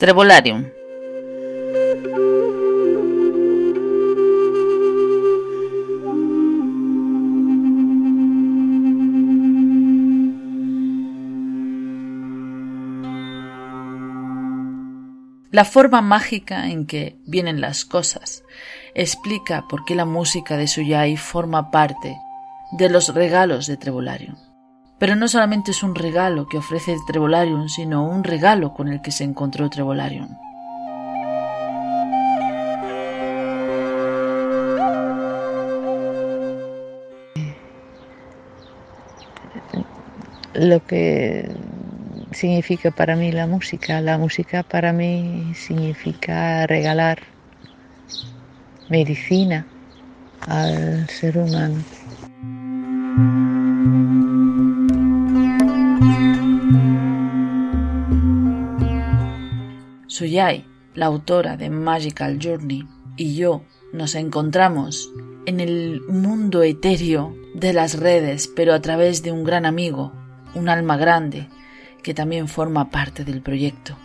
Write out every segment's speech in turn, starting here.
Trevolarium. La forma mágica en que vienen las cosas explica por qué la música de Suyai forma parte de los regalos de Trevolarium. Pero no solamente es un regalo que ofrece Trevolarium, sino un regalo con el que se encontró Trevolarium. Lo que significa para mí la música. La música para mí significa regalar medicina al ser humano. Suyai, la autora de Magical Journey, y yo nos encontramos en el mundo etéreo de las redes, pero a través de un gran amigo, un alma grande, que también forma parte del proyecto.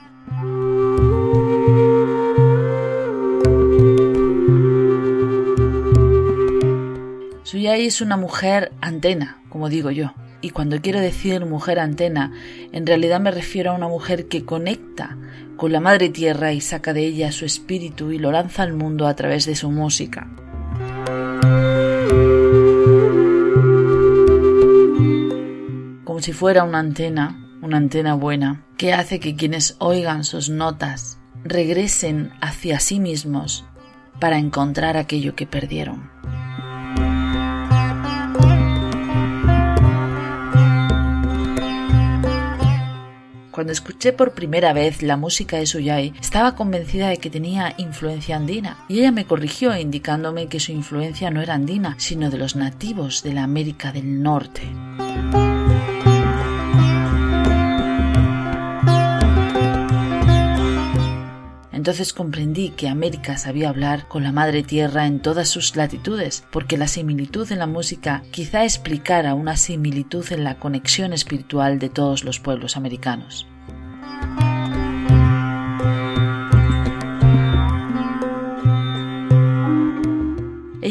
Suyai es una mujer antena, como digo yo. Y cuando quiero decir mujer antena, en realidad me refiero a una mujer que conecta con la madre tierra y saca de ella su espíritu y lo lanza al mundo a través de su música. Como si fuera una antena, una antena buena, que hace que quienes oigan sus notas regresen hacia sí mismos para encontrar aquello que perdieron. Cuando escuché por primera vez la música de Suyai, estaba convencida de que tenía influencia andina, y ella me corrigió indicándome que su influencia no era andina, sino de los nativos de la América del Norte. Entonces comprendí que América sabía hablar con la Madre Tierra en todas sus latitudes, porque la similitud en la música quizá explicara una similitud en la conexión espiritual de todos los pueblos americanos.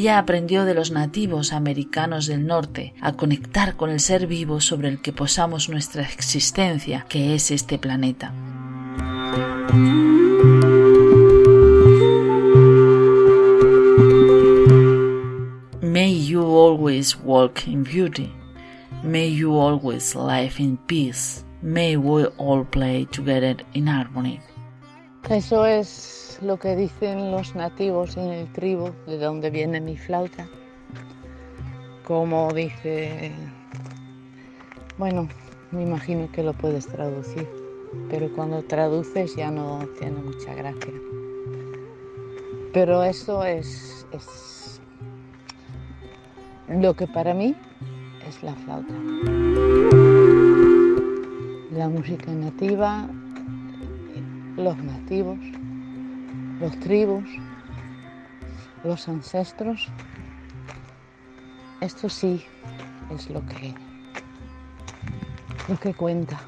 Ella aprendió de los nativos americanos del norte a conectar con el ser vivo sobre el que posamos nuestra existencia, que es este planeta. May you always walk in beauty. May you always live in peace. May we all play together in harmony. Eso es lo que dicen los nativos en el tribu de donde viene mi flauta. Como dice, bueno, me imagino que lo puedes traducir, pero cuando traduces ya no tiene mucha gracia. Pero eso es, es lo que para mí es la flauta. La música nativa, los nativos, los tribus, los ancestros. Esto sí es lo que, lo que cuenta.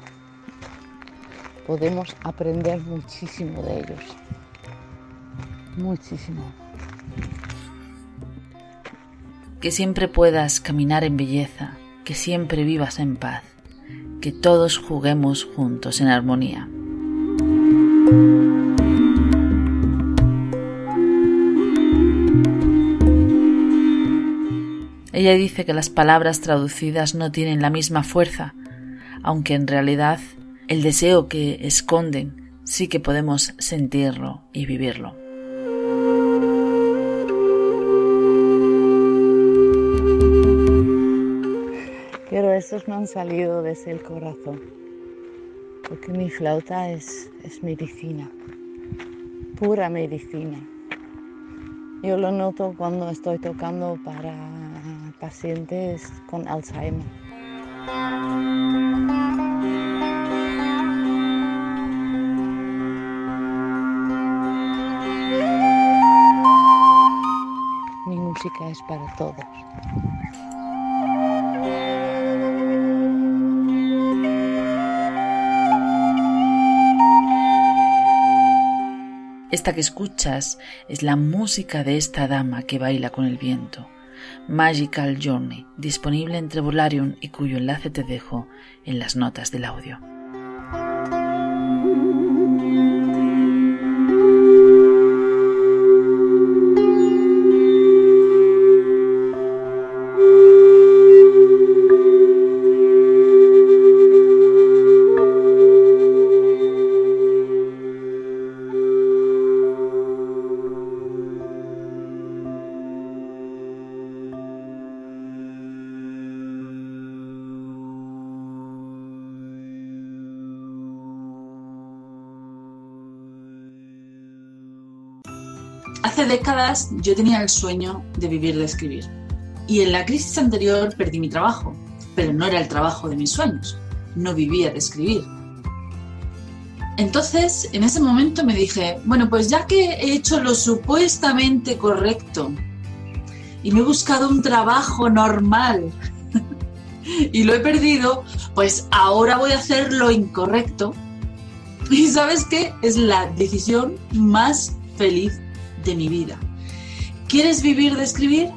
Podemos aprender muchísimo de ellos. Muchísimo. Que siempre puedas caminar en belleza, que siempre vivas en paz, que todos juguemos juntos en armonía. Ella dice que las palabras traducidas no tienen la misma fuerza, aunque en realidad el deseo que esconden sí que podemos sentirlo y vivirlo. Pero estos me han salido desde el corazón, porque mi flauta es, es medicina, pura medicina. Yo lo noto cuando estoy tocando para pacientes con Alzheimer. Mi música es para todos. Esta que escuchas es la música de esta dama que baila con el viento. Magical Journey, disponible en Trevolarium y cuyo enlace te dejo en las notas del audio. Hace décadas yo tenía el sueño de vivir de escribir. Y en la crisis anterior perdí mi trabajo, pero no era el trabajo de mis sueños. No vivía de escribir. Entonces, en ese momento me dije, bueno, pues ya que he hecho lo supuestamente correcto y me he buscado un trabajo normal y lo he perdido, pues ahora voy a hacer lo incorrecto. Y sabes qué? Es la decisión más feliz mi vida. ¿Quieres vivir de escribir?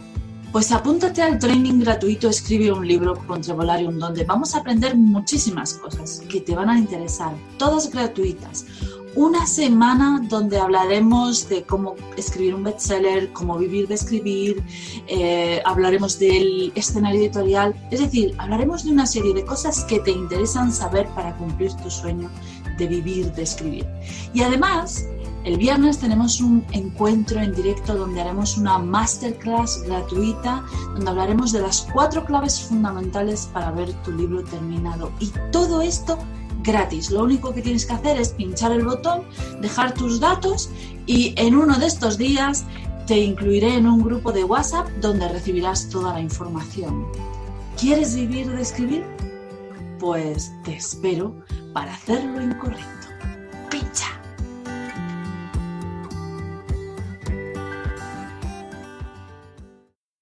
Pues apúntate al training gratuito Escribe un libro con Trevolarium, donde vamos a aprender muchísimas cosas que te van a interesar, todas gratuitas. Una semana donde hablaremos de cómo escribir un bestseller, cómo vivir de escribir, eh, hablaremos del escenario editorial, es decir, hablaremos de una serie de cosas que te interesan saber para cumplir tu sueño de vivir de escribir. Y además, el viernes tenemos un encuentro en directo donde haremos una masterclass gratuita donde hablaremos de las cuatro claves fundamentales para ver tu libro terminado. Y todo esto gratis. Lo único que tienes que hacer es pinchar el botón, dejar tus datos y en uno de estos días te incluiré en un grupo de WhatsApp donde recibirás toda la información. ¿Quieres vivir de escribir? Pues te espero para hacerlo incorrecto. Pincha.